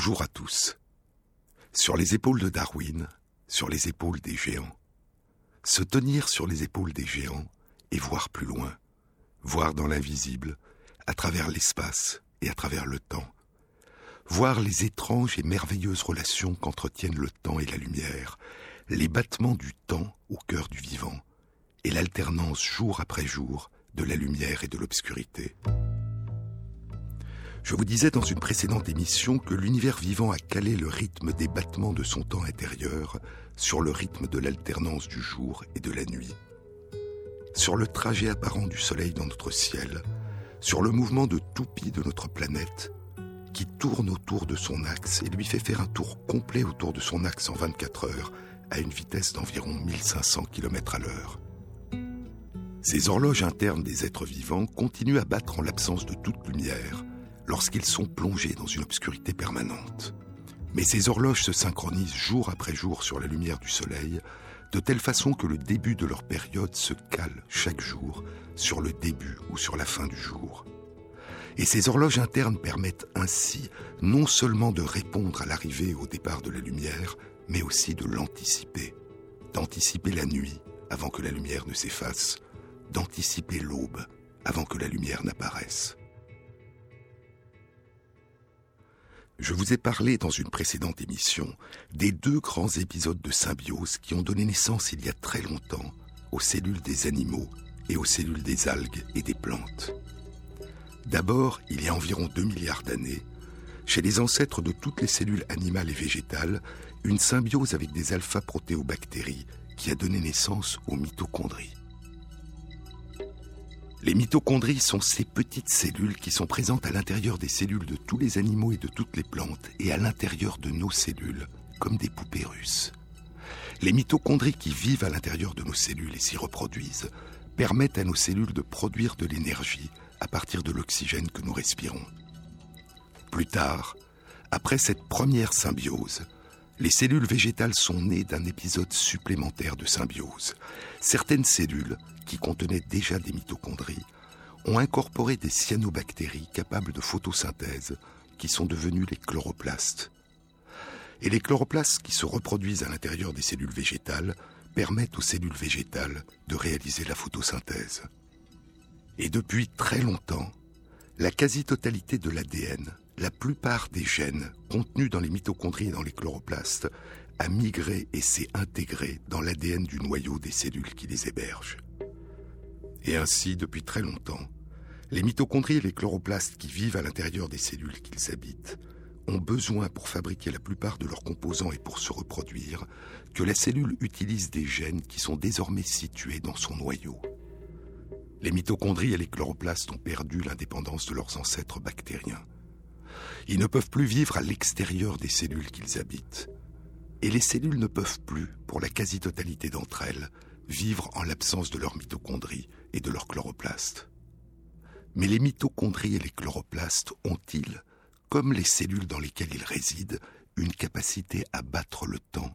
Bonjour à tous. Sur les épaules de Darwin, sur les épaules des géants. Se tenir sur les épaules des géants et voir plus loin, voir dans l'invisible, à travers l'espace et à travers le temps. Voir les étranges et merveilleuses relations qu'entretiennent le temps et la lumière, les battements du temps au cœur du vivant, et l'alternance jour après jour de la lumière et de l'obscurité. Je vous disais dans une précédente émission que l'univers vivant a calé le rythme des battements de son temps intérieur sur le rythme de l'alternance du jour et de la nuit. Sur le trajet apparent du Soleil dans notre ciel, sur le mouvement de toupie de notre planète, qui tourne autour de son axe et lui fait faire un tour complet autour de son axe en 24 heures, à une vitesse d'environ 1500 km à l'heure. Ces horloges internes des êtres vivants continuent à battre en l'absence de toute lumière, lorsqu'ils sont plongés dans une obscurité permanente. Mais ces horloges se synchronisent jour après jour sur la lumière du soleil, de telle façon que le début de leur période se cale chaque jour sur le début ou sur la fin du jour. Et ces horloges internes permettent ainsi non seulement de répondre à l'arrivée et au départ de la lumière, mais aussi de l'anticiper, d'anticiper la nuit avant que la lumière ne s'efface, d'anticiper l'aube avant que la lumière n'apparaisse. Je vous ai parlé dans une précédente émission des deux grands épisodes de symbiose qui ont donné naissance il y a très longtemps aux cellules des animaux et aux cellules des algues et des plantes. D'abord, il y a environ 2 milliards d'années, chez les ancêtres de toutes les cellules animales et végétales, une symbiose avec des alpha-protéobactéries qui a donné naissance aux mitochondries. Les mitochondries sont ces petites cellules qui sont présentes à l'intérieur des cellules de tous les animaux et de toutes les plantes et à l'intérieur de nos cellules, comme des poupées russes. Les mitochondries qui vivent à l'intérieur de nos cellules et s'y reproduisent permettent à nos cellules de produire de l'énergie à partir de l'oxygène que nous respirons. Plus tard, après cette première symbiose, les cellules végétales sont nées d'un épisode supplémentaire de symbiose. Certaines cellules qui contenaient déjà des mitochondries, ont incorporé des cyanobactéries capables de photosynthèse, qui sont devenues les chloroplastes. Et les chloroplastes qui se reproduisent à l'intérieur des cellules végétales permettent aux cellules végétales de réaliser la photosynthèse. Et depuis très longtemps, la quasi-totalité de l'ADN, la plupart des gènes contenus dans les mitochondries et dans les chloroplastes, a migré et s'est intégré dans l'ADN du noyau des cellules qui les hébergent. Et ainsi, depuis très longtemps, les mitochondries et les chloroplastes qui vivent à l'intérieur des cellules qu'ils habitent ont besoin pour fabriquer la plupart de leurs composants et pour se reproduire que la cellule utilise des gènes qui sont désormais situés dans son noyau. Les mitochondries et les chloroplastes ont perdu l'indépendance de leurs ancêtres bactériens. Ils ne peuvent plus vivre à l'extérieur des cellules qu'ils habitent. Et les cellules ne peuvent plus, pour la quasi-totalité d'entre elles, vivre en l'absence de leurs mitochondries et de leurs chloroplastes. Mais les mitochondries et les chloroplastes ont-ils, comme les cellules dans lesquelles ils résident, une capacité à battre le temps?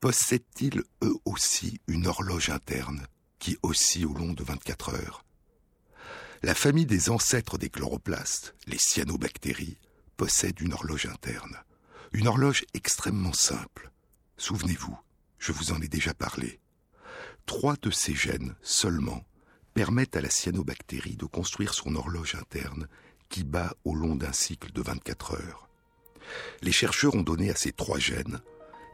Possèdent-ils eux aussi une horloge interne qui oscille au long de 24 heures? La famille des ancêtres des chloroplastes, les cyanobactéries, possède une horloge interne. Une horloge extrêmement simple. Souvenez-vous, je vous en ai déjà parlé. Trois de ces gènes seulement permettent à la cyanobactérie de construire son horloge interne qui bat au long d'un cycle de 24 heures. Les chercheurs ont donné à ces trois gènes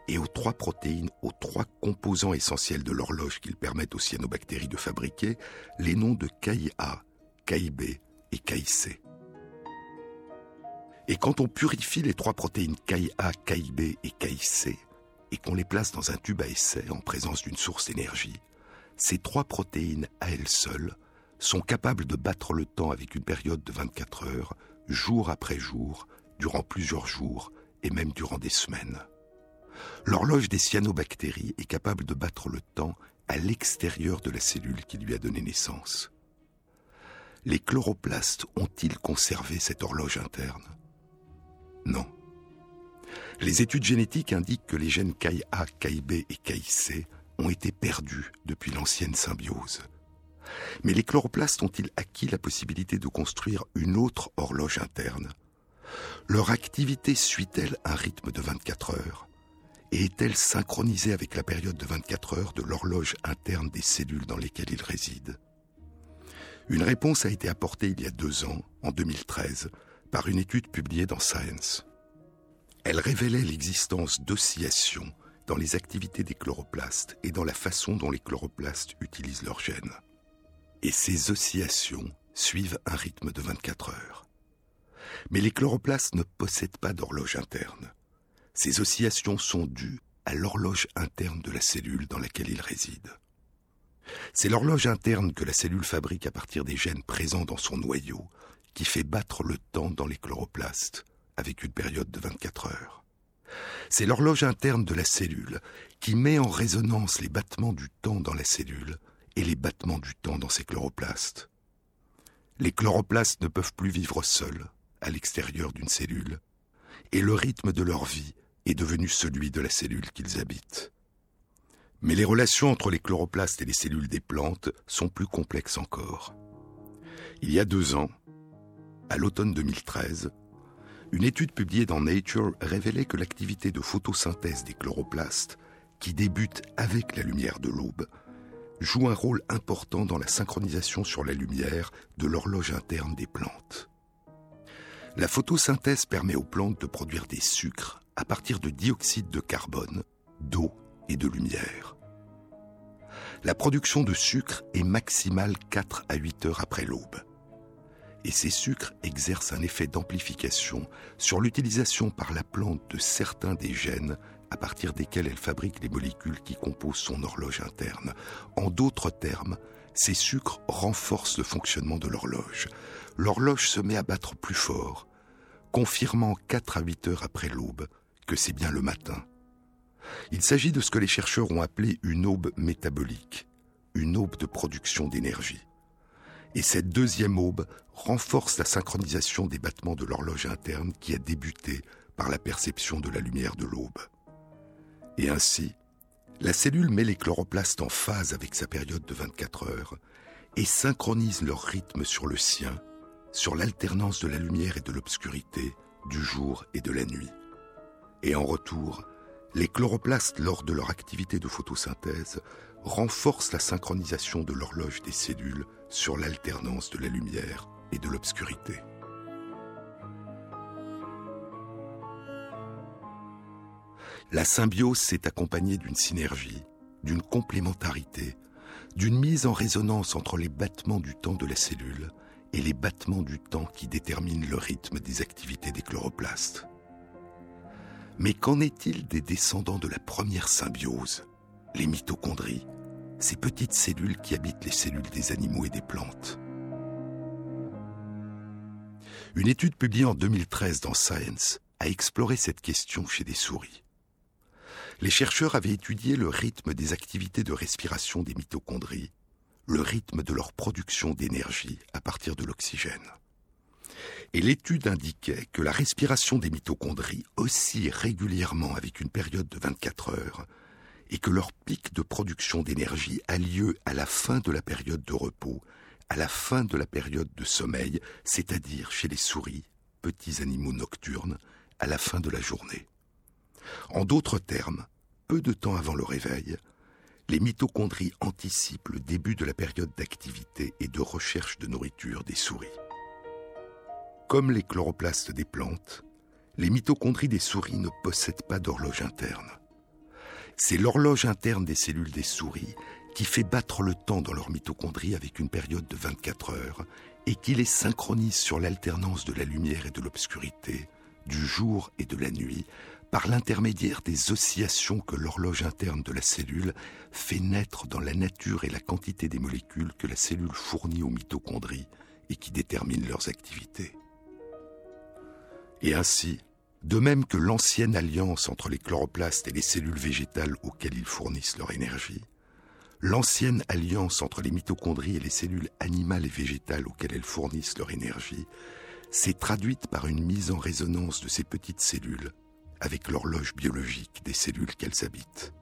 et aux trois protéines, aux trois composants essentiels de l'horloge qu'ils permettent aux cyanobactéries de fabriquer, les noms de KIA, KIB et KIC. Et quand on purifie les trois protéines KIA, KIB et KIC, et qu'on les place dans un tube à essai en présence d'une source d'énergie, ces trois protéines à elles seules sont capables de battre le temps avec une période de 24 heures, jour après jour, durant plusieurs jours et même durant des semaines. L'horloge des cyanobactéries est capable de battre le temps à l'extérieur de la cellule qui lui a donné naissance. Les chloroplastes ont-ils conservé cette horloge interne? Non. Les études génétiques indiquent que les gènes KIA, KIB et KIC ont été perdus depuis l'ancienne symbiose. Mais les chloroplastes ont-ils acquis la possibilité de construire une autre horloge interne? Leur activité suit-elle un rythme de 24 heures? Et est-elle synchronisée avec la période de 24 heures de l'horloge interne des cellules dans lesquelles ils résident? Une réponse a été apportée il y a deux ans, en 2013, par une étude publiée dans Science. Elle révélait l'existence d'oscillations dans les activités des chloroplastes et dans la façon dont les chloroplastes utilisent leurs gènes. Et ces oscillations suivent un rythme de 24 heures. Mais les chloroplastes ne possèdent pas d'horloge interne. Ces oscillations sont dues à l'horloge interne de la cellule dans laquelle ils résident. C'est l'horloge interne que la cellule fabrique à partir des gènes présents dans son noyau qui fait battre le temps dans les chloroplastes avec une période de 24 heures. C'est l'horloge interne de la cellule qui met en résonance les battements du temps dans la cellule et les battements du temps dans ses chloroplastes. Les chloroplastes ne peuvent plus vivre seuls, à l'extérieur d'une cellule, et le rythme de leur vie est devenu celui de la cellule qu'ils habitent. Mais les relations entre les chloroplastes et les cellules des plantes sont plus complexes encore. Il y a deux ans, à l'automne 2013, une étude publiée dans Nature révélait que l'activité de photosynthèse des chloroplastes, qui débute avec la lumière de l'aube, joue un rôle important dans la synchronisation sur la lumière de l'horloge interne des plantes. La photosynthèse permet aux plantes de produire des sucres à partir de dioxyde de carbone, d'eau et de lumière. La production de sucre est maximale 4 à 8 heures après l'aube et ces sucres exercent un effet d'amplification sur l'utilisation par la plante de certains des gènes à partir desquels elle fabrique les molécules qui composent son horloge interne. En d'autres termes, ces sucres renforcent le fonctionnement de l'horloge. L'horloge se met à battre plus fort, confirmant 4 à 8 heures après l'aube que c'est bien le matin. Il s'agit de ce que les chercheurs ont appelé une aube métabolique, une aube de production d'énergie. Et cette deuxième aube renforce la synchronisation des battements de l'horloge interne qui a débuté par la perception de la lumière de l'aube. Et ainsi, la cellule met les chloroplastes en phase avec sa période de 24 heures et synchronise leur rythme sur le sien, sur l'alternance de la lumière et de l'obscurité, du jour et de la nuit. Et en retour, les chloroplastes, lors de leur activité de photosynthèse, renforcent la synchronisation de l'horloge des cellules sur l'alternance de la lumière et de l'obscurité. La symbiose s'est accompagnée d'une synergie, d'une complémentarité, d'une mise en résonance entre les battements du temps de la cellule et les battements du temps qui déterminent le rythme des activités des chloroplastes. Mais qu'en est-il des descendants de la première symbiose, les mitochondries, ces petites cellules qui habitent les cellules des animaux et des plantes? Une étude publiée en 2013 dans Science a exploré cette question chez des souris. Les chercheurs avaient étudié le rythme des activités de respiration des mitochondries, le rythme de leur production d'énergie à partir de l'oxygène. Et l'étude indiquait que la respiration des mitochondries oscille régulièrement avec une période de 24 heures et que leur pic de production d'énergie a lieu à la fin de la période de repos, à la fin de la période de sommeil, c'est-à-dire chez les souris, petits animaux nocturnes, à la fin de la journée. En d'autres termes, peu de temps avant le réveil, les mitochondries anticipent le début de la période d'activité et de recherche de nourriture des souris. Comme les chloroplastes des plantes, les mitochondries des souris ne possèdent pas d'horloge interne. C'est l'horloge interne des cellules des souris qui fait battre le temps dans leurs mitochondries avec une période de 24 heures et qui les synchronise sur l'alternance de la lumière et de l'obscurité, du jour et de la nuit, par l'intermédiaire des oscillations que l'horloge interne de la cellule fait naître dans la nature et la quantité des molécules que la cellule fournit aux mitochondries et qui déterminent leurs activités. Et ainsi, de même que l'ancienne alliance entre les chloroplastes et les cellules végétales auxquelles ils fournissent leur énergie, l'ancienne alliance entre les mitochondries et les cellules animales et végétales auxquelles elles fournissent leur énergie, s'est traduite par une mise en résonance de ces petites cellules avec l'horloge biologique des cellules qu'elles habitent.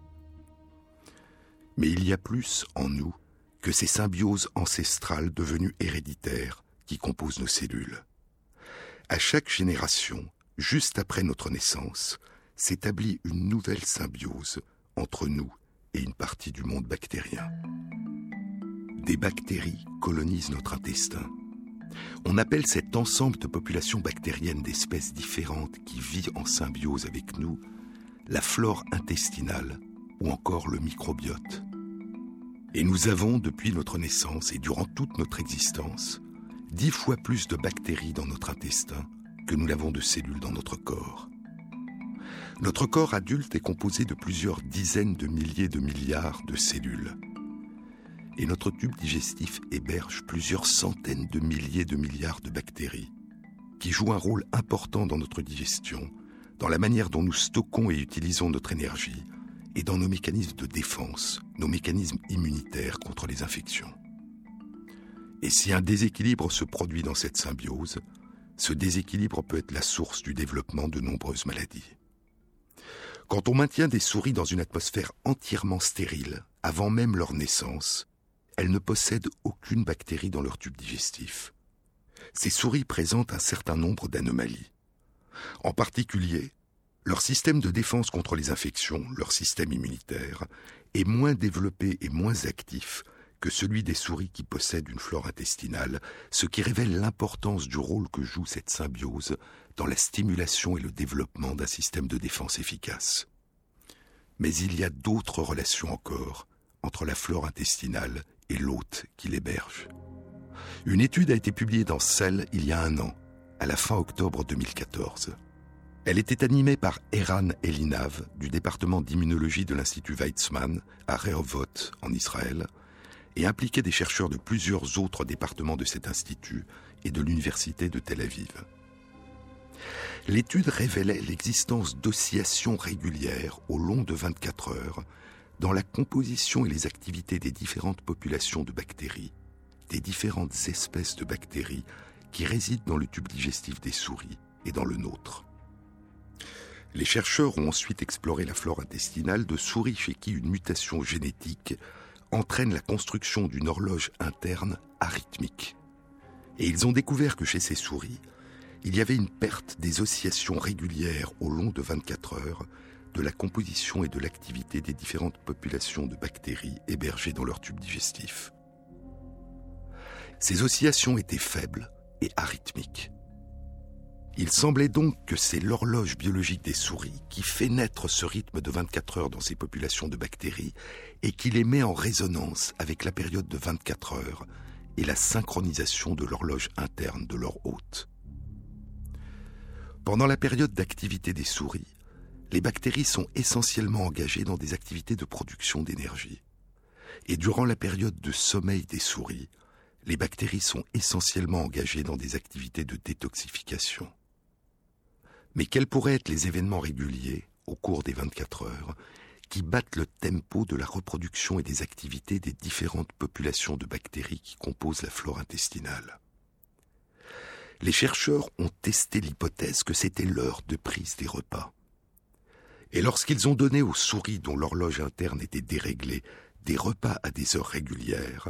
Mais il y a plus en nous que ces symbioses ancestrales devenues héréditaires qui composent nos cellules. À chaque génération, juste après notre naissance, s'établit une nouvelle symbiose entre nous une partie du monde bactérien. Des bactéries colonisent notre intestin. On appelle cet ensemble de populations bactériennes d'espèces différentes qui vit en symbiose avec nous la flore intestinale ou encore le microbiote. Et nous avons, depuis notre naissance et durant toute notre existence, dix fois plus de bactéries dans notre intestin que nous l'avons de cellules dans notre corps. Notre corps adulte est composé de plusieurs dizaines de milliers de milliards de cellules. Et notre tube digestif héberge plusieurs centaines de milliers de milliards de bactéries, qui jouent un rôle important dans notre digestion, dans la manière dont nous stockons et utilisons notre énergie, et dans nos mécanismes de défense, nos mécanismes immunitaires contre les infections. Et si un déséquilibre se produit dans cette symbiose, ce déséquilibre peut être la source du développement de nombreuses maladies. Quand on maintient des souris dans une atmosphère entièrement stérile, avant même leur naissance, elles ne possèdent aucune bactérie dans leur tube digestif. Ces souris présentent un certain nombre d'anomalies. En particulier, leur système de défense contre les infections, leur système immunitaire, est moins développé et moins actif que celui des souris qui possèdent une flore intestinale, ce qui révèle l'importance du rôle que joue cette symbiose dans la stimulation et le développement d'un système de défense efficace. Mais il y a d'autres relations encore entre la flore intestinale et l'hôte qui l'héberge. Une étude a été publiée dans Cell il y a un an, à la fin octobre 2014. Elle était animée par Eran Elinav du département d'immunologie de l'Institut Weizmann à Rehovot en Israël et impliquait des chercheurs de plusieurs autres départements de cet institut et de l'université de Tel Aviv. L'étude révélait l'existence d'oscillations régulières au long de 24 heures dans la composition et les activités des différentes populations de bactéries, des différentes espèces de bactéries qui résident dans le tube digestif des souris et dans le nôtre. Les chercheurs ont ensuite exploré la flore intestinale de souris chez qui une mutation génétique entraîne la construction d'une horloge interne arythmique. Et ils ont découvert que chez ces souris, il y avait une perte des oscillations régulières au long de 24 heures de la composition et de l'activité des différentes populations de bactéries hébergées dans leur tube digestif. Ces oscillations étaient faibles et arythmiques. Il semblait donc que c'est l'horloge biologique des souris qui fait naître ce rythme de 24 heures dans ces populations de bactéries et qui les met en résonance avec la période de 24 heures et la synchronisation de l'horloge interne de leur hôte. Pendant la période d'activité des souris, les bactéries sont essentiellement engagées dans des activités de production d'énergie. Et durant la période de sommeil des souris, les bactéries sont essentiellement engagées dans des activités de détoxification. Mais quels pourraient être les événements réguliers, au cours des 24 heures, qui battent le tempo de la reproduction et des activités des différentes populations de bactéries qui composent la flore intestinale? Les chercheurs ont testé l'hypothèse que c'était l'heure de prise des repas. Et lorsqu'ils ont donné aux souris dont l'horloge interne était déréglée des repas à des heures régulières,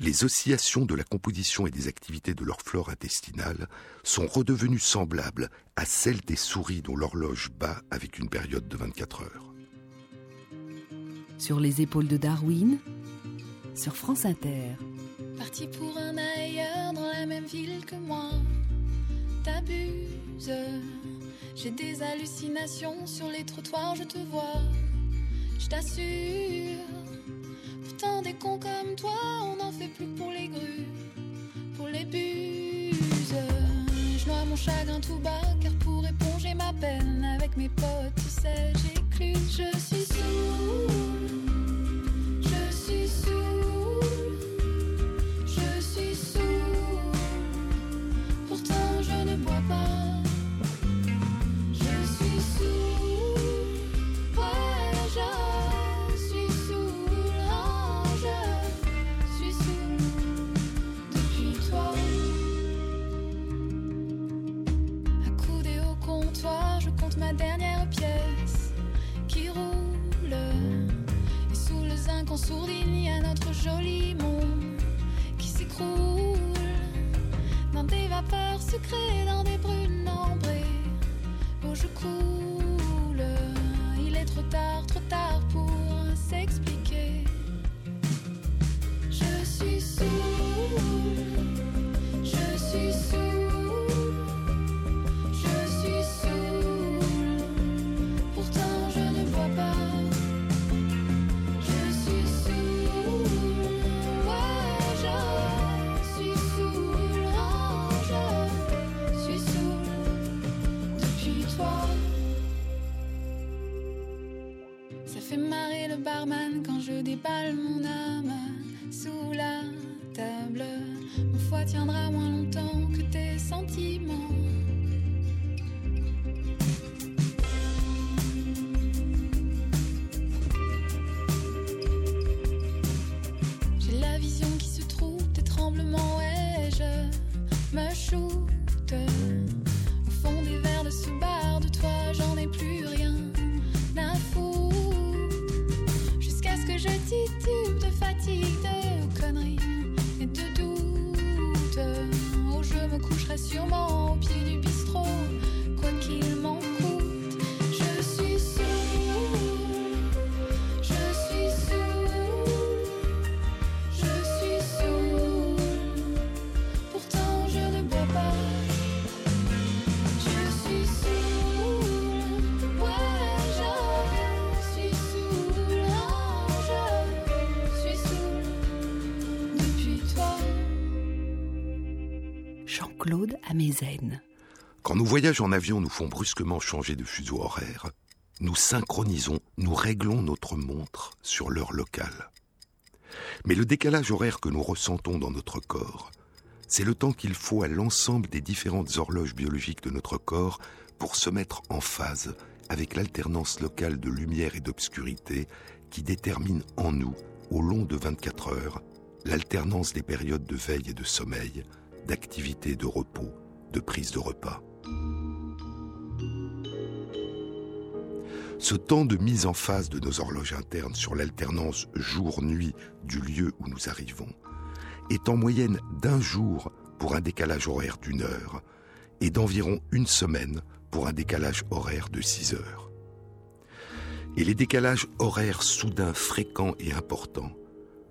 les oscillations de la composition et des activités de leur flore intestinale sont redevenues semblables à celles des souris dont l'horloge bat avec une période de 24 heures. Sur les épaules de Darwin, sur France Inter. Parti pour un ailleurs dans la même ville que moi. T'abuses. J'ai des hallucinations sur les trottoirs, je te vois. Je t'assure. Pourtant, des cons comme toi, on n'en fait plus pour les grues, pour les buses. Je noie mon chagrin tout bas, car pour éponger ma peine avec mes potes, tu sais, j'ai je suis sous. il y Quand nos voyages en avion nous font brusquement changer de fuseau horaire, nous synchronisons, nous réglons notre montre sur l'heure locale. Mais le décalage horaire que nous ressentons dans notre corps, c'est le temps qu'il faut à l'ensemble des différentes horloges biologiques de notre corps pour se mettre en phase avec l'alternance locale de lumière et d'obscurité qui détermine en nous, au long de 24 heures, l'alternance des périodes de veille et de sommeil, d'activité de repos, de prise de repas. Ce temps de mise en phase de nos horloges internes sur l'alternance jour-nuit du lieu où nous arrivons est en moyenne d'un jour pour un décalage horaire d'une heure et d'environ une semaine pour un décalage horaire de 6 heures. Et les décalages horaires soudains fréquents et importants,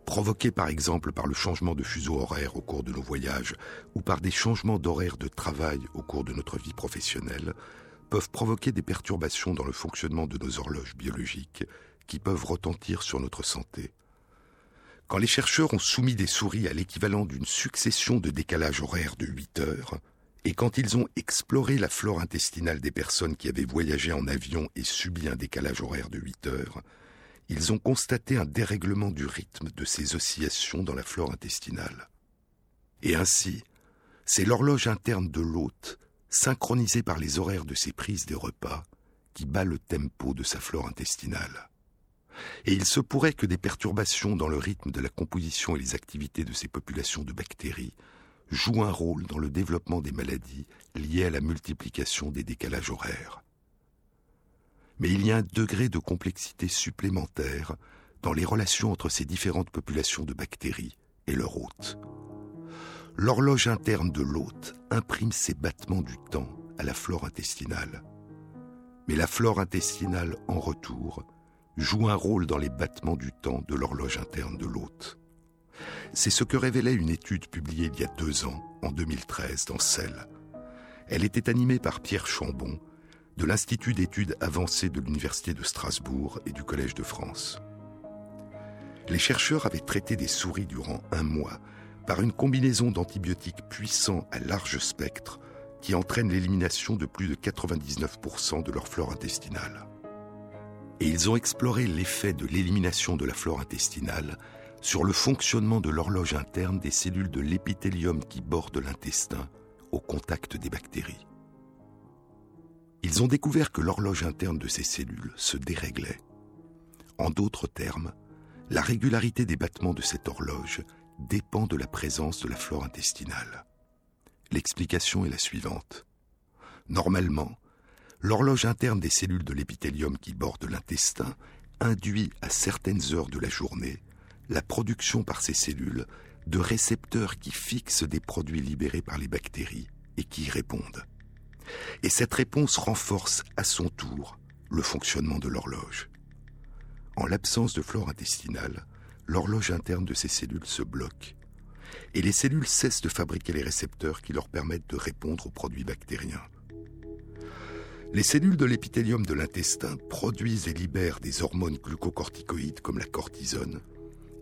provoqués par exemple par le changement de fuseau horaire au cours de nos voyages ou par des changements d'horaire de travail au cours de notre vie professionnelle, peuvent provoquer des perturbations dans le fonctionnement de nos horloges biologiques qui peuvent retentir sur notre santé. Quand les chercheurs ont soumis des souris à l'équivalent d'une succession de décalages horaires de 8 heures, et quand ils ont exploré la flore intestinale des personnes qui avaient voyagé en avion et subi un décalage horaire de 8 heures, ils ont constaté un dérèglement du rythme de ces oscillations dans la flore intestinale. Et ainsi, c'est l'horloge interne de l'hôte, synchronisée par les horaires de ses prises des repas, qui bat le tempo de sa flore intestinale. Et il se pourrait que des perturbations dans le rythme de la composition et les activités de ces populations de bactéries jouent un rôle dans le développement des maladies liées à la multiplication des décalages horaires. Mais il y a un degré de complexité supplémentaire dans les relations entre ces différentes populations de bactéries et leur hôte. L'horloge interne de l'hôte imprime ses battements du temps à la flore intestinale. Mais la flore intestinale, en retour, joue un rôle dans les battements du temps de l'horloge interne de l'hôte. C'est ce que révélait une étude publiée il y a deux ans, en 2013, dans Cell. Elle était animée par Pierre Chambon, de l'Institut d'études avancées de l'Université de Strasbourg et du Collège de France. Les chercheurs avaient traité des souris durant un mois par une combinaison d'antibiotiques puissants à large spectre qui entraîne l'élimination de plus de 99% de leur flore intestinale. Et ils ont exploré l'effet de l'élimination de la flore intestinale sur le fonctionnement de l'horloge interne des cellules de l'épithélium qui bordent l'intestin au contact des bactéries. Ils ont découvert que l'horloge interne de ces cellules se déréglait. En d'autres termes, la régularité des battements de cette horloge dépend de la présence de la flore intestinale. L'explication est la suivante. Normalement, l'horloge interne des cellules de l'épithélium qui bordent l'intestin induit à certaines heures de la journée la production par ces cellules de récepteurs qui fixent des produits libérés par les bactéries et qui y répondent. Et cette réponse renforce à son tour le fonctionnement de l'horloge. En l'absence de flore intestinale, l'horloge interne de ces cellules se bloque et les cellules cessent de fabriquer les récepteurs qui leur permettent de répondre aux produits bactériens. Les cellules de l'épithélium de l'intestin produisent et libèrent des hormones glucocorticoïdes comme la cortisone,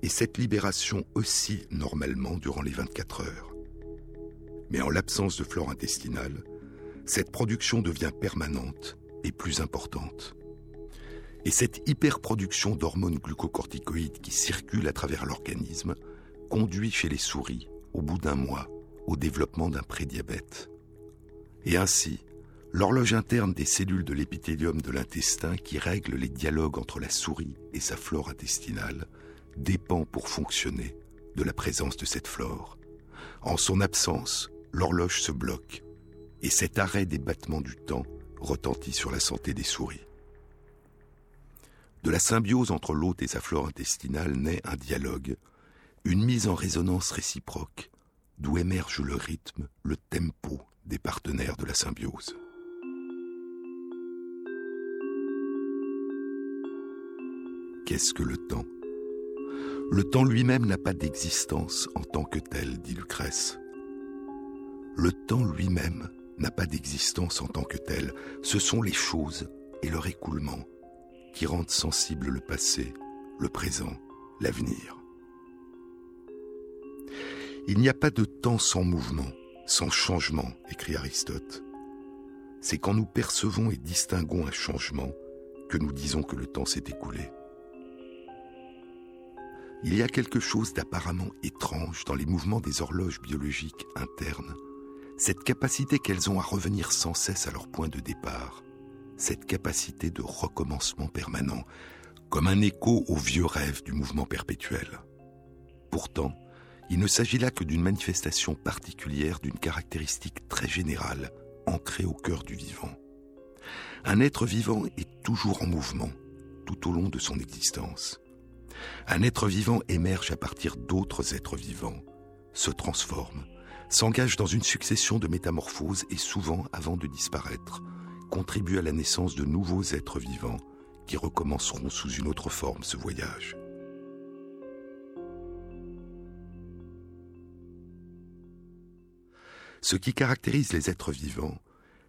et cette libération oscille normalement durant les 24 heures. Mais en l'absence de flore intestinale, cette production devient permanente et plus importante. Et cette hyperproduction d'hormones glucocorticoïdes qui circulent à travers l'organisme conduit chez les souris, au bout d'un mois, au développement d'un prédiabète. Et ainsi, l'horloge interne des cellules de l'épithélium de l'intestin qui règle les dialogues entre la souris et sa flore intestinale dépend pour fonctionner de la présence de cette flore. En son absence, l'horloge se bloque et cet arrêt des battements du temps retentit sur la santé des souris. De la symbiose entre l'hôte et sa flore intestinale naît un dialogue, une mise en résonance réciproque, d'où émerge le rythme, le tempo des partenaires de la symbiose. Qu'est-ce que le temps? Le temps lui-même n'a pas d'existence en tant que tel, dit Lucrèce. Le temps lui-même n'a pas d'existence en tant que tel, ce sont les choses et leur écoulement qui rendent sensible le passé, le présent, l'avenir. Il n'y a pas de temps sans mouvement, sans changement, écrit Aristote. C'est quand nous percevons et distinguons un changement que nous disons que le temps s'est écoulé. Il y a quelque chose d'apparemment étrange dans les mouvements des horloges biologiques internes, cette capacité qu'elles ont à revenir sans cesse à leur point de départ, cette capacité de recommencement permanent, comme un écho au vieux rêve du mouvement perpétuel. Pourtant, il ne s'agit là que d'une manifestation particulière d'une caractéristique très générale, ancrée au cœur du vivant. Un être vivant est toujours en mouvement, tout au long de son existence. Un être vivant émerge à partir d'autres êtres vivants, se transforme, s'engage dans une succession de métamorphoses et souvent, avant de disparaître, contribue à la naissance de nouveaux êtres vivants qui recommenceront sous une autre forme ce voyage. Ce qui caractérise les êtres vivants,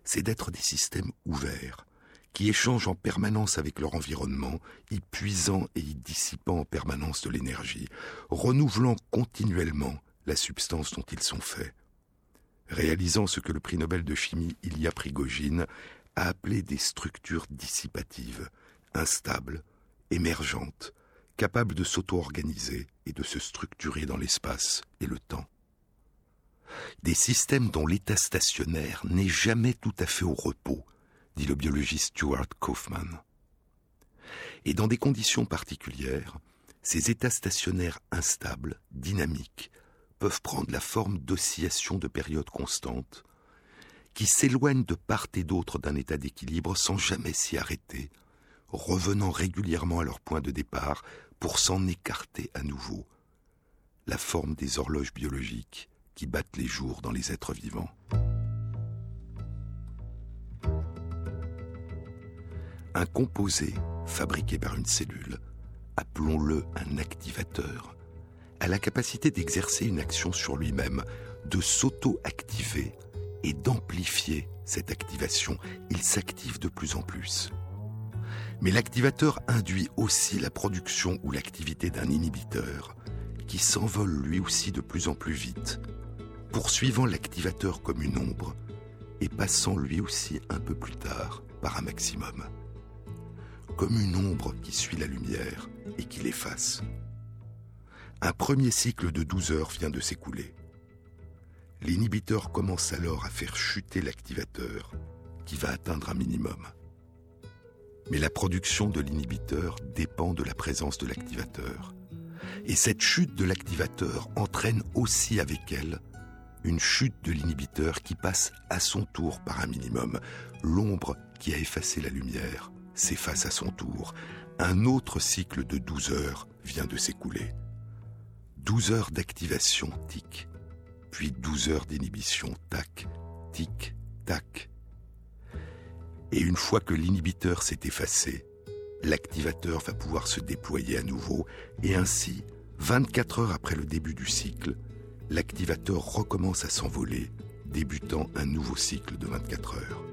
c'est d'être des systèmes ouverts, qui échangent en permanence avec leur environnement, y puisant et y dissipant en permanence de l'énergie, renouvelant continuellement la substance dont ils sont faits, réalisant ce que le prix Nobel de chimie Ilya Prigogine a appelé des structures dissipatives, instables, émergentes, capables de s'auto-organiser et de se structurer dans l'espace et le temps. Des systèmes dont l'état stationnaire n'est jamais tout à fait au repos, dit le biologiste Stuart Kaufman. Et dans des conditions particulières, ces états stationnaires instables, dynamiques, peuvent prendre la forme d'oscillations de périodes constantes, qui s'éloignent de part et d'autre d'un état d'équilibre sans jamais s'y arrêter, revenant régulièrement à leur point de départ pour s'en écarter à nouveau. La forme des horloges biologiques qui battent les jours dans les êtres vivants. Un composé fabriqué par une cellule, appelons-le un activateur, a la capacité d'exercer une action sur lui-même, de s'auto-activer et d'amplifier cette activation. Il s'active de plus en plus. Mais l'activateur induit aussi la production ou l'activité d'un inhibiteur qui s'envole lui aussi de plus en plus vite poursuivant l'activateur comme une ombre et passant lui aussi un peu plus tard par un maximum. Comme une ombre qui suit la lumière et qui l'efface. Un premier cycle de 12 heures vient de s'écouler. L'inhibiteur commence alors à faire chuter l'activateur qui va atteindre un minimum. Mais la production de l'inhibiteur dépend de la présence de l'activateur. Et cette chute de l'activateur entraîne aussi avec elle une chute de l'inhibiteur qui passe à son tour par un minimum. L'ombre qui a effacé la lumière s'efface à son tour. Un autre cycle de 12 heures vient de s'écouler. 12 heures d'activation, tic, puis 12 heures d'inhibition, tac, tic, tac. Et une fois que l'inhibiteur s'est effacé, l'activateur va pouvoir se déployer à nouveau, et ainsi, 24 heures après le début du cycle, l'activateur recommence à s'envoler, débutant un nouveau cycle de 24 heures.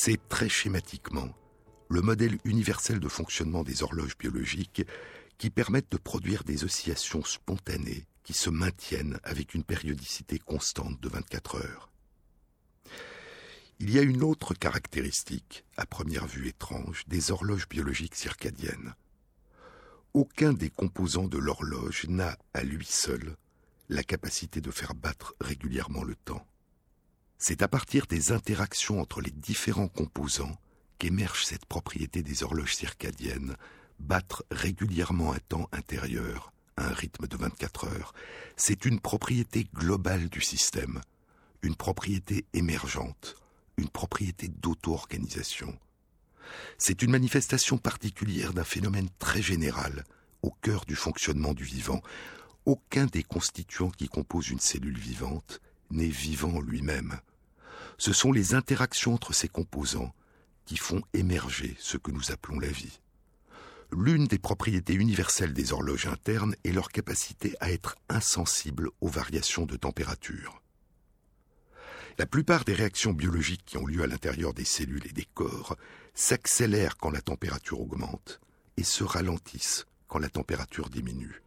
C'est très schématiquement le modèle universel de fonctionnement des horloges biologiques qui permettent de produire des oscillations spontanées qui se maintiennent avec une périodicité constante de 24 heures. Il y a une autre caractéristique, à première vue étrange, des horloges biologiques circadiennes. Aucun des composants de l'horloge n'a, à lui seul, la capacité de faire battre régulièrement le temps. C'est à partir des interactions entre les différents composants qu'émerge cette propriété des horloges circadiennes, battre régulièrement un temps intérieur, à un rythme de 24 heures. C'est une propriété globale du système, une propriété émergente, une propriété d'auto-organisation. C'est une manifestation particulière d'un phénomène très général, au cœur du fonctionnement du vivant. Aucun des constituants qui composent une cellule vivante n'est vivant lui-même. Ce sont les interactions entre ces composants qui font émerger ce que nous appelons la vie. L'une des propriétés universelles des horloges internes est leur capacité à être insensibles aux variations de température. La plupart des réactions biologiques qui ont lieu à l'intérieur des cellules et des corps s'accélèrent quand la température augmente et se ralentissent quand la température diminue.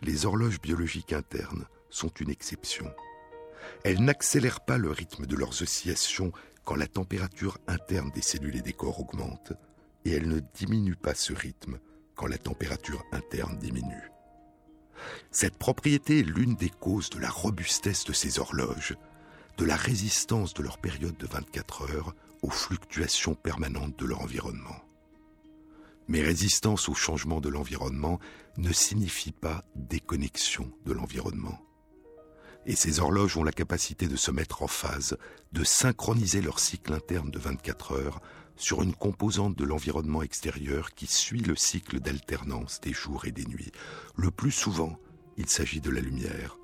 Les horloges biologiques internes sont une exception. Elles n'accélèrent pas le rythme de leurs oscillations quand la température interne des cellules et des corps augmente, et elles ne diminuent pas ce rythme quand la température interne diminue. Cette propriété est l'une des causes de la robustesse de ces horloges, de la résistance de leur période de 24 heures aux fluctuations permanentes de leur environnement. Mais résistance au changement de l'environnement ne signifie pas déconnexion de l'environnement. Et ces horloges ont la capacité de se mettre en phase, de synchroniser leur cycle interne de 24 heures sur une composante de l'environnement extérieur qui suit le cycle d'alternance des jours et des nuits. Le plus souvent, il s'agit de la lumière,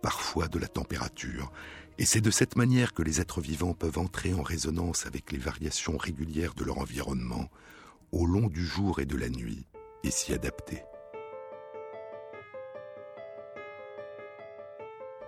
parfois de la température, et c'est de cette manière que les êtres vivants peuvent entrer en résonance avec les variations régulières de leur environnement au long du jour et de la nuit et s'y adapter.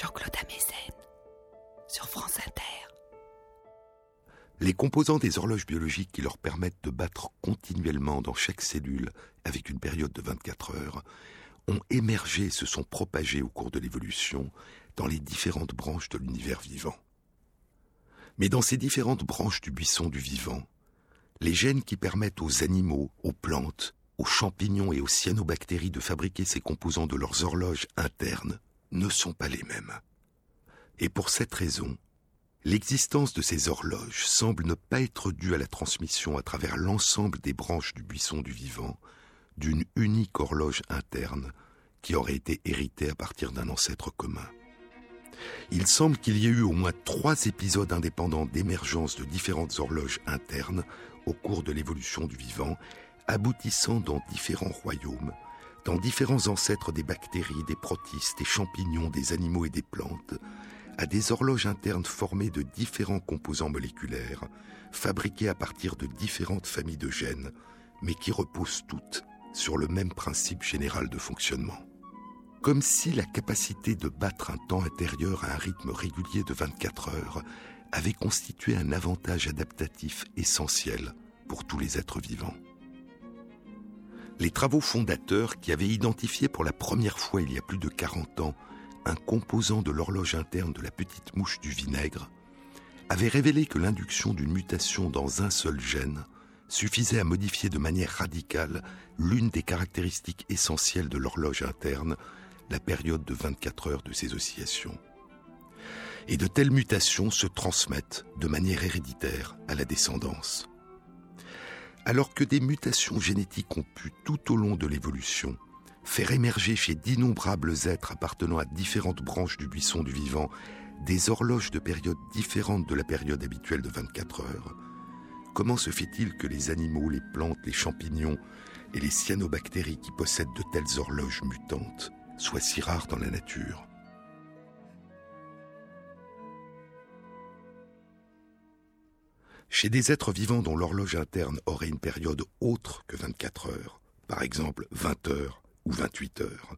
Jean-Claude Amezen sur France Inter. Les composants des horloges biologiques qui leur permettent de battre continuellement dans chaque cellule avec une période de 24 heures ont émergé et se sont propagés au cours de l'évolution dans les différentes branches de l'univers vivant. Mais dans ces différentes branches du buisson du vivant, les gènes qui permettent aux animaux, aux plantes, aux champignons et aux cyanobactéries de fabriquer ces composants de leurs horloges internes ne sont pas les mêmes. Et pour cette raison, l'existence de ces horloges semble ne pas être due à la transmission à travers l'ensemble des branches du buisson du vivant d'une unique horloge interne qui aurait été héritée à partir d'un ancêtre commun. Il semble qu'il y ait eu au moins trois épisodes indépendants d'émergence de différentes horloges internes au cours de l'évolution du vivant, aboutissant dans différents royaumes, dans différents ancêtres des bactéries, des protistes, des champignons, des animaux et des plantes, à des horloges internes formées de différents composants moléculaires, fabriqués à partir de différentes familles de gènes, mais qui reposent toutes sur le même principe général de fonctionnement. Comme si la capacité de battre un temps intérieur à un rythme régulier de 24 heures avait constitué un avantage adaptatif essentiel pour tous les êtres vivants. Les travaux fondateurs qui avaient identifié pour la première fois il y a plus de 40 ans un composant de l'horloge interne de la petite mouche du vinaigre avaient révélé que l'induction d'une mutation dans un seul gène suffisait à modifier de manière radicale l'une des caractéristiques essentielles de l'horloge interne, la période de 24 heures de ses oscillations. Et de telles mutations se transmettent de manière héréditaire à la descendance. Alors que des mutations génétiques ont pu tout au long de l'évolution faire émerger chez d'innombrables êtres appartenant à différentes branches du buisson du vivant des horloges de périodes différentes de la période habituelle de 24 heures, comment se fait-il que les animaux, les plantes, les champignons et les cyanobactéries qui possèdent de telles horloges mutantes soient si rares dans la nature? Chez des êtres vivants dont l'horloge interne aurait une période autre que 24 heures, par exemple 20 heures ou 28 heures,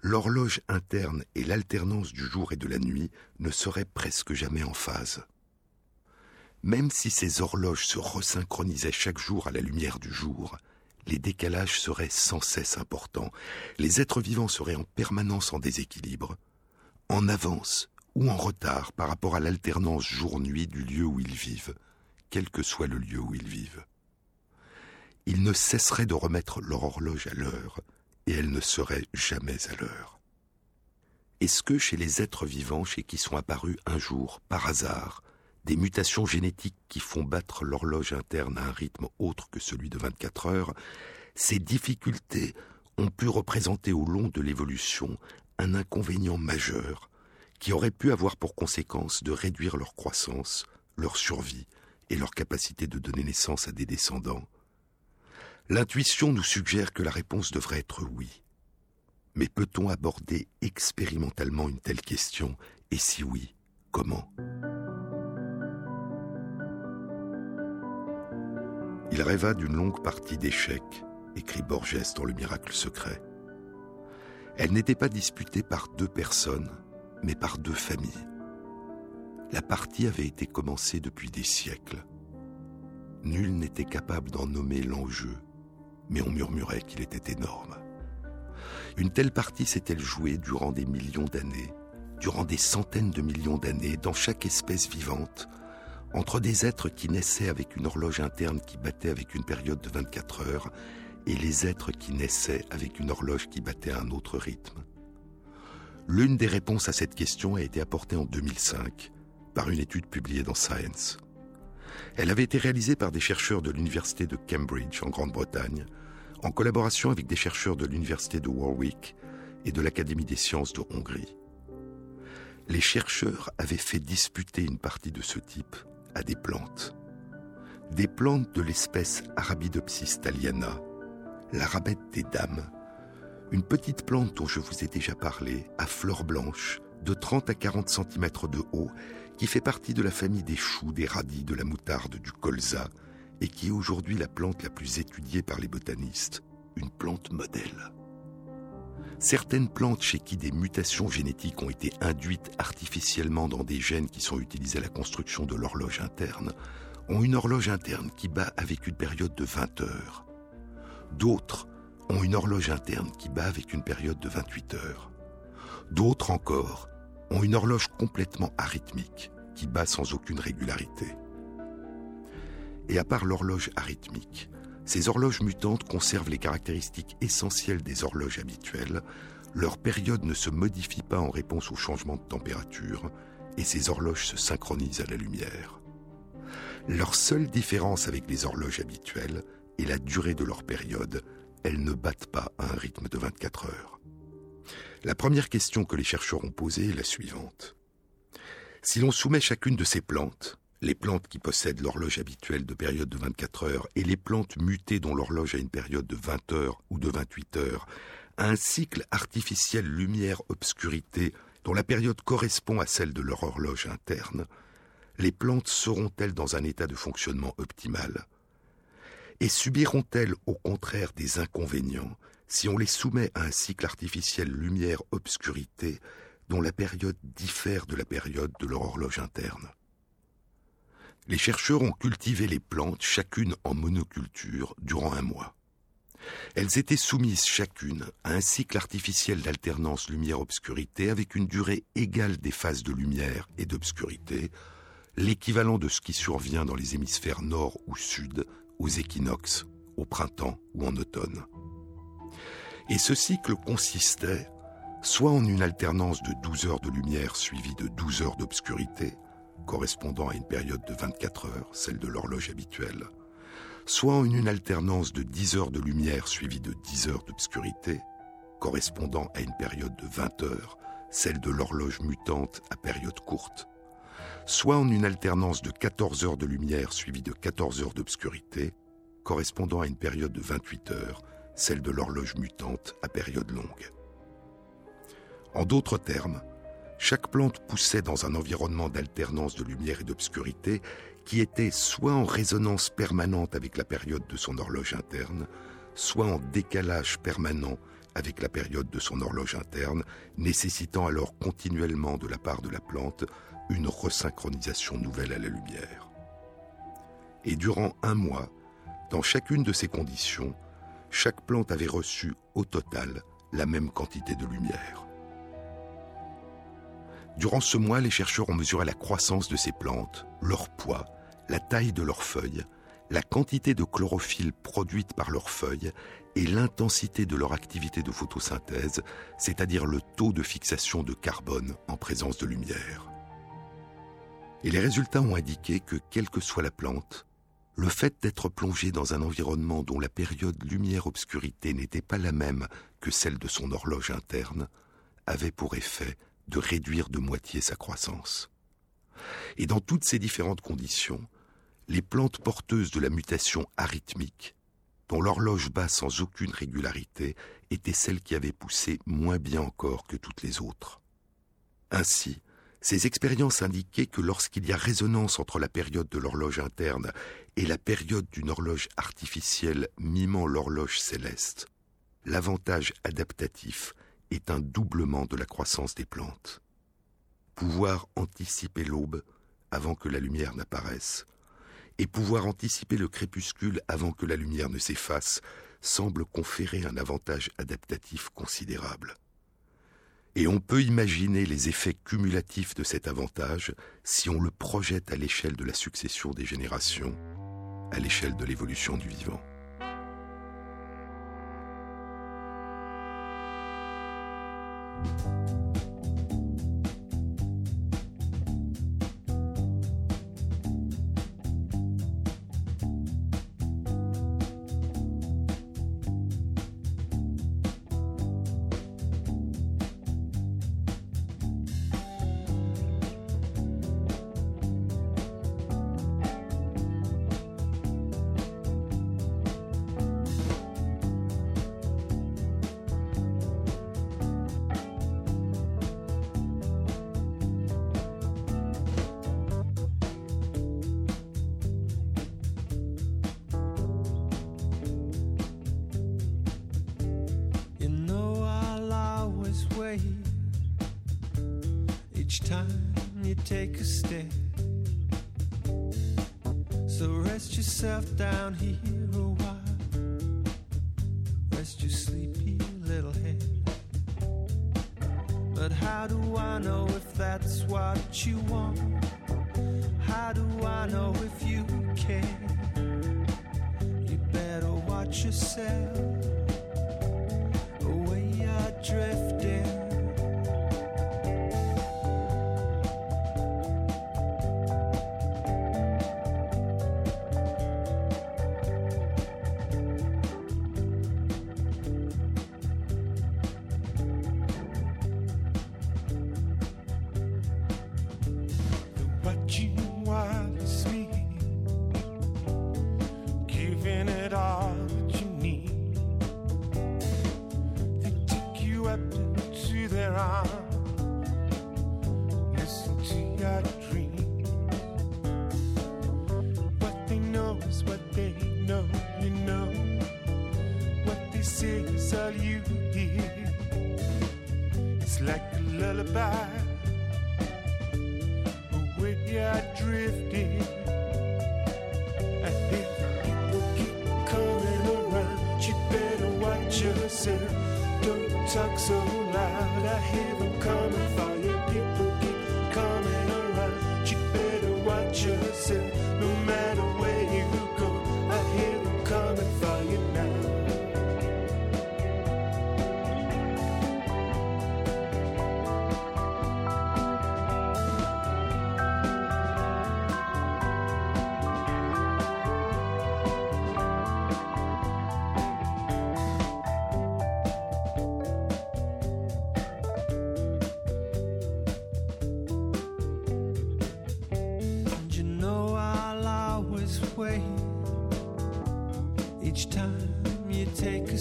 l'horloge interne et l'alternance du jour et de la nuit ne seraient presque jamais en phase. Même si ces horloges se resynchronisaient chaque jour à la lumière du jour, les décalages seraient sans cesse importants, les êtres vivants seraient en permanence en déséquilibre, en avance ou en retard par rapport à l'alternance jour-nuit du lieu où ils vivent, quel que soit le lieu où ils vivent. Ils ne cesseraient de remettre leur horloge à l'heure, et elle ne serait jamais à l'heure. Est-ce que chez les êtres vivants, chez qui sont apparus un jour, par hasard, des mutations génétiques qui font battre l'horloge interne à un rythme autre que celui de 24 heures, ces difficultés ont pu représenter au long de l'évolution un inconvénient majeur qui aurait pu avoir pour conséquence de réduire leur croissance, leur survie et leur capacité de donner naissance à des descendants. L'intuition nous suggère que la réponse devrait être oui. Mais peut-on aborder expérimentalement une telle question? Et si oui, comment? Il rêva d'une longue partie d'échecs, écrit Borges dans Le miracle secret. Elle n'était pas disputée par deux personnes, mais par deux familles. La partie avait été commencée depuis des siècles. Nul n'était capable d'en nommer l'enjeu, mais on murmurait qu'il était énorme. Une telle partie s'est-elle jouée durant des millions d'années, durant des centaines de millions d'années, dans chaque espèce vivante, entre des êtres qui naissaient avec une horloge interne qui battait avec une période de 24 heures et les êtres qui naissaient avec une horloge qui battait à un autre rythme? L'une des réponses à cette question a été apportée en 2005 par une étude publiée dans Science. Elle avait été réalisée par des chercheurs de l'Université de Cambridge en Grande-Bretagne, en collaboration avec des chercheurs de l'Université de Warwick et de l'Académie des sciences de Hongrie. Les chercheurs avaient fait disputer une partie de ce type à des plantes. Des plantes de l'espèce Arabidopsis thaliana, la rabette des dames, une petite plante dont je vous ai déjà parlé, à fleurs blanches, de 30 à 40 cm de haut, qui fait partie de la famille des choux, des radis, de la moutarde, du colza, et qui est aujourd'hui la plante la plus étudiée par les botanistes, une plante modèle. Certaines plantes chez qui des mutations génétiques ont été induites artificiellement dans des gènes qui sont utilisés à la construction de l'horloge interne ont une horloge interne qui bat avec une période de 20 heures. D'autres ont une horloge interne qui bat avec une période de 28 heures. D'autres encore ont une horloge complètement arythmique qui bat sans aucune régularité. Et à part l'horloge arythmique, ces horloges mutantes conservent les caractéristiques essentielles des horloges habituelles. Leur période ne se modifie pas en réponse au changement de température et ces horloges se synchronisent à la lumière. Leur seule différence avec les horloges habituelles est la durée de leur période. Elles ne battent pas à un rythme de 24 heures. La première question que les chercheurs ont posée est la suivante. Si l'on soumet chacune de ces plantes, les plantes qui possèdent l'horloge habituelle de période de 24 heures et les plantes mutées dont l'horloge a une période de 20 heures ou de 28 heures, à un cycle artificiel lumière-obscurité dont la période correspond à celle de leur horloge interne, les plantes seront-elles dans un état de fonctionnement optimal? Et subiront-elles au contraire des inconvénients si on les soumet à un cycle artificiel lumière-obscurité dont la période diffère de la période de leur horloge interne les chercheurs ont cultivé les plantes chacune en monoculture durant un mois. Elles étaient soumises chacune à un cycle artificiel d'alternance lumière-obscurité avec une durée égale des phases de lumière et d'obscurité, l'équivalent de ce qui survient dans les hémisphères nord ou sud, aux équinoxes, au printemps ou en automne. Et ce cycle consistait soit en une alternance de 12 heures de lumière suivie de 12 heures d'obscurité, correspondant à une période de 24 heures, celle de l'horloge habituelle, soit en une alternance de 10 heures de lumière suivie de 10 heures d'obscurité, correspondant à une période de 20 heures, celle de l'horloge mutante à période courte, soit en une alternance de 14 heures de lumière suivie de 14 heures d'obscurité, correspondant à une période de 28 heures, celle de l'horloge mutante à période longue. En d'autres termes, chaque plante poussait dans un environnement d'alternance de lumière et d'obscurité qui était soit en résonance permanente avec la période de son horloge interne, soit en décalage permanent avec la période de son horloge interne, nécessitant alors continuellement de la part de la plante une resynchronisation nouvelle à la lumière. Et durant un mois, dans chacune de ces conditions, chaque plante avait reçu au total la même quantité de lumière. Durant ce mois, les chercheurs ont mesuré la croissance de ces plantes, leur poids, la taille de leurs feuilles, la quantité de chlorophylle produite par leurs feuilles et l'intensité de leur activité de photosynthèse, c'est-à-dire le taux de fixation de carbone en présence de lumière. Et les résultats ont indiqué que, quelle que soit la plante, le fait d'être plongée dans un environnement dont la période lumière-obscurité n'était pas la même que celle de son horloge interne avait pour effet de réduire de moitié sa croissance. Et dans toutes ces différentes conditions, les plantes porteuses de la mutation arythmique, dont l'horloge bat sans aucune régularité, étaient celles qui avaient poussé moins bien encore que toutes les autres. Ainsi, ces expériences indiquaient que lorsqu'il y a résonance entre la période de l'horloge interne et la période d'une horloge artificielle mimant l'horloge céleste, l'avantage adaptatif est un doublement de la croissance des plantes. Pouvoir anticiper l'aube avant que la lumière n'apparaisse, et pouvoir anticiper le crépuscule avant que la lumière ne s'efface, semble conférer un avantage adaptatif considérable. Et on peut imaginer les effets cumulatifs de cet avantage si on le projette à l'échelle de la succession des générations, à l'échelle de l'évolution du vivant. But how do I know if that's what you want? How do I know if you care? You better watch yourself. Away you're drifting.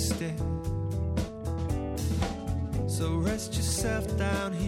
instead. So rest yourself down here.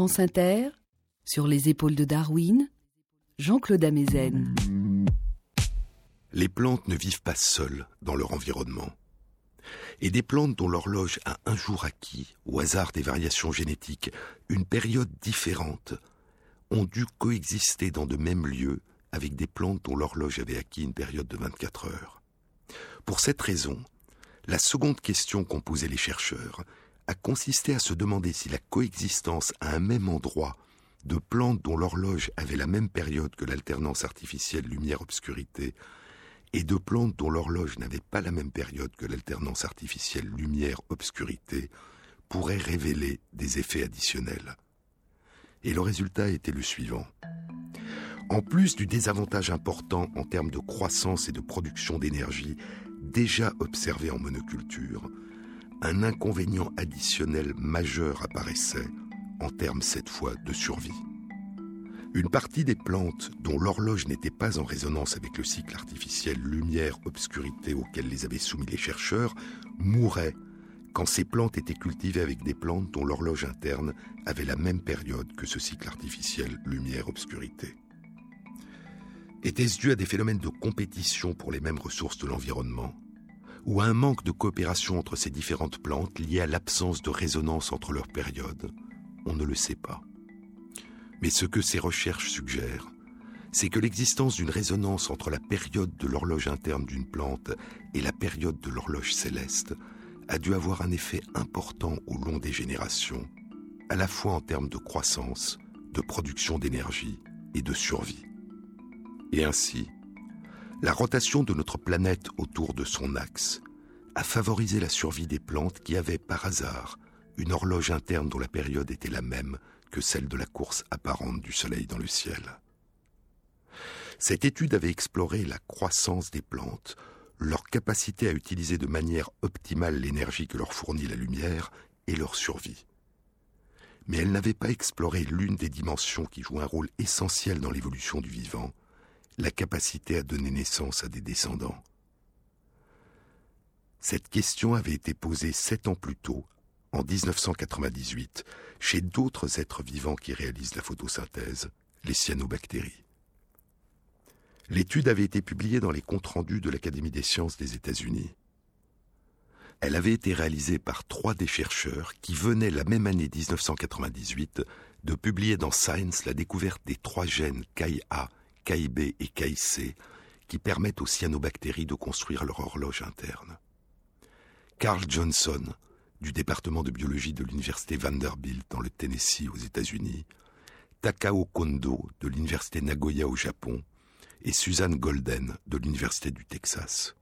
France Inter, sur les épaules de Darwin, Jean-Claude Amezen. Les plantes ne vivent pas seules dans leur environnement. Et des plantes dont l'horloge a un jour acquis, au hasard des variations génétiques, une période différente, ont dû coexister dans de mêmes lieux avec des plantes dont l'horloge avait acquis une période de 24 heures. Pour cette raison, la seconde question qu'ont posée les chercheurs a consisté à se demander si la coexistence à un même endroit de plantes dont l'horloge avait la même période que l'alternance artificielle lumière-obscurité et de plantes dont l'horloge n'avait pas la même période que l'alternance artificielle lumière-obscurité pourrait révéler des effets additionnels. Et le résultat était le suivant. En plus du désavantage important en termes de croissance et de production d'énergie déjà observé en monoculture, un inconvénient additionnel majeur apparaissait en termes cette fois de survie. Une partie des plantes dont l'horloge n'était pas en résonance avec le cycle artificiel lumière-obscurité auquel les avaient soumis les chercheurs mouraient quand ces plantes étaient cultivées avec des plantes dont l'horloge interne avait la même période que ce cycle artificiel lumière-obscurité. Était-ce dû à des phénomènes de compétition pour les mêmes ressources de l'environnement? Ou à un manque de coopération entre ces différentes plantes lié à l'absence de résonance entre leurs périodes On ne le sait pas. Mais ce que ces recherches suggèrent, c'est que l'existence d'une résonance entre la période de l'horloge interne d'une plante et la période de l'horloge céleste a dû avoir un effet important au long des générations, à la fois en termes de croissance, de production d'énergie et de survie. Et ainsi, la rotation de notre planète autour de son axe a favorisé la survie des plantes qui avaient par hasard une horloge interne dont la période était la même que celle de la course apparente du Soleil dans le ciel. Cette étude avait exploré la croissance des plantes, leur capacité à utiliser de manière optimale l'énergie que leur fournit la lumière et leur survie. Mais elle n'avait pas exploré l'une des dimensions qui joue un rôle essentiel dans l'évolution du vivant, la capacité à donner naissance à des descendants. Cette question avait été posée sept ans plus tôt, en 1998, chez d'autres êtres vivants qui réalisent la photosynthèse, les cyanobactéries. L'étude avait été publiée dans les comptes rendus de l'Académie des sciences des États-Unis. Elle avait été réalisée par trois des chercheurs qui venaient la même année 1998 de publier dans Science la découverte des trois gènes CAI-A, CAI-B et CAI-C qui permettent aux cyanobactéries de construire leur horloge interne. Carl Johnson, du département de biologie de l'université Vanderbilt dans le Tennessee aux États-Unis, Takao Kondo de l'université Nagoya au Japon et Suzanne Golden de l'université du Texas.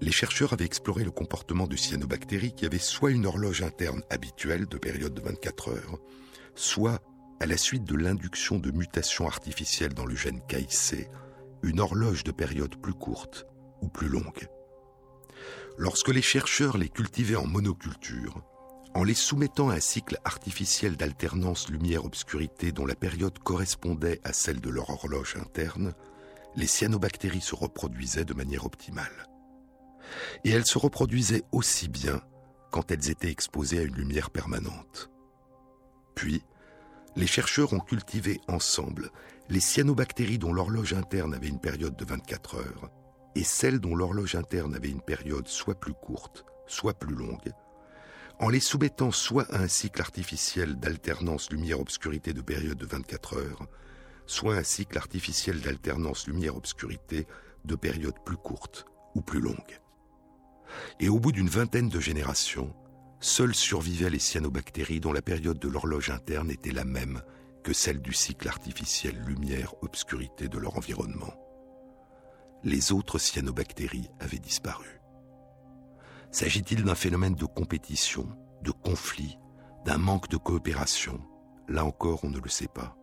Les chercheurs avaient exploré le comportement de cyanobactéries qui avaient soit une horloge interne habituelle de période de 24 heures, soit, à la suite de l'induction de mutations artificielles dans le gène KIC, une horloge de période plus courte ou plus longue. Lorsque les chercheurs les cultivaient en monoculture, en les soumettant à un cycle artificiel d'alternance lumière-obscurité dont la période correspondait à celle de leur horloge interne, les cyanobactéries se reproduisaient de manière optimale. Et elles se reproduisaient aussi bien quand elles étaient exposées à une lumière permanente. Puis, les chercheurs ont cultivé ensemble les cyanobactéries dont l'horloge interne avait une période de 24 heures et celles dont l'horloge interne avait une période soit plus courte, soit plus longue, en les soumettant soit à un cycle artificiel d'alternance lumière-obscurité de période de 24 heures, soit à un cycle artificiel d'alternance lumière-obscurité de période plus courte ou plus longue. Et au bout d'une vingtaine de générations, seules survivaient les cyanobactéries dont la période de l'horloge interne était la même que celle du cycle artificiel lumière-obscurité de leur environnement les autres cyanobactéries avaient disparu. S'agit-il d'un phénomène de compétition, de conflit, d'un manque de coopération? Là encore, on ne le sait pas.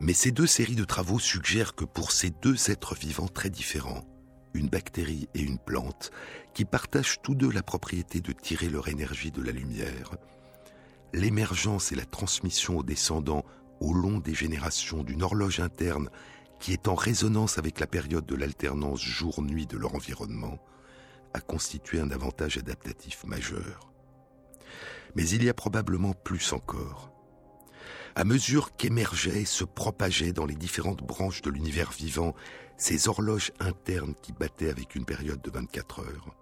Mais ces deux séries de travaux suggèrent que pour ces deux êtres vivants très différents, une bactérie et une plante, qui partagent tous deux la propriété de tirer leur énergie de la lumière, l'émergence et la transmission aux descendants au long des générations d'une horloge interne qui est en résonance avec la période de l'alternance jour-nuit de leur environnement, a constitué un avantage adaptatif majeur. Mais il y a probablement plus encore. À mesure qu'émergeaient et se propageaient dans les différentes branches de l'univers vivant ces horloges internes qui battaient avec une période de 24 heures,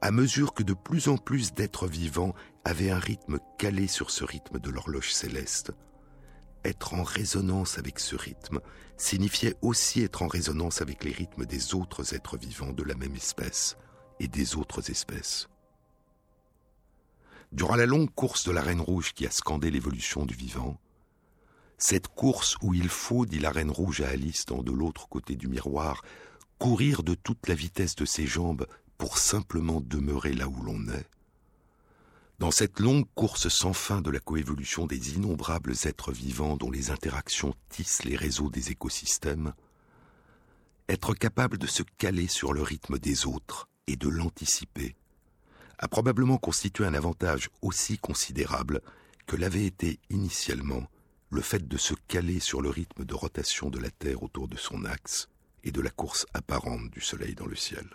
à mesure que de plus en plus d'êtres vivants avaient un rythme calé sur ce rythme de l'horloge céleste, être en résonance avec ce rythme signifiait aussi être en résonance avec les rythmes des autres êtres vivants de la même espèce et des autres espèces. Durant la longue course de la Reine Rouge qui a scandé l'évolution du vivant, cette course où il faut, dit la Reine Rouge à Alice dans de l'autre côté du miroir, courir de toute la vitesse de ses jambes pour simplement demeurer là où l'on est, dans cette longue course sans fin de la coévolution des innombrables êtres vivants dont les interactions tissent les réseaux des écosystèmes, être capable de se caler sur le rythme des autres et de l'anticiper a probablement constitué un avantage aussi considérable que l'avait été initialement le fait de se caler sur le rythme de rotation de la Terre autour de son axe et de la course apparente du Soleil dans le ciel.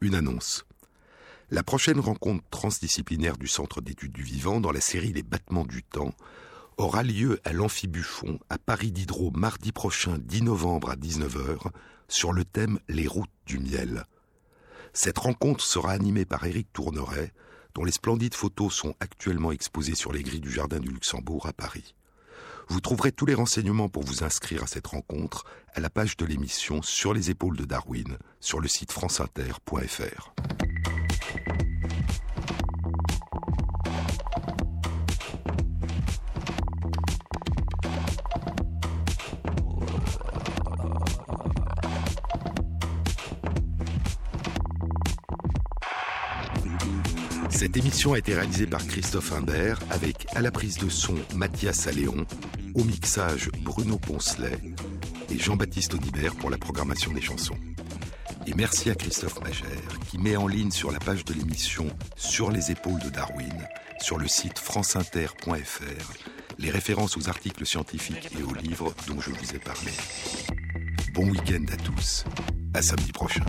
Une annonce. La prochaine rencontre transdisciplinaire du Centre d'études du vivant dans la série Les battements du temps aura lieu à l'Amphibuffon à Paris Diderot mardi prochain 10 novembre à 19h sur le thème Les routes du miel. Cette rencontre sera animée par Éric Tourneret, dont les splendides photos sont actuellement exposées sur les grilles du Jardin du Luxembourg à Paris. Vous trouverez tous les renseignements pour vous inscrire à cette rencontre à la page de l'émission Sur les épaules de Darwin sur le site franceinter.fr. Cette émission a été réalisée par Christophe Imbert avec à la prise de son Mathias Alléon, au mixage Bruno Poncelet et Jean-Baptiste Audibert pour la programmation des chansons. Et merci à Christophe Magère qui met en ligne sur la page de l'émission Sur les épaules de Darwin, sur le site franceinter.fr, les références aux articles scientifiques et aux livres dont je vous ai parlé. Bon week-end à tous. À samedi prochain.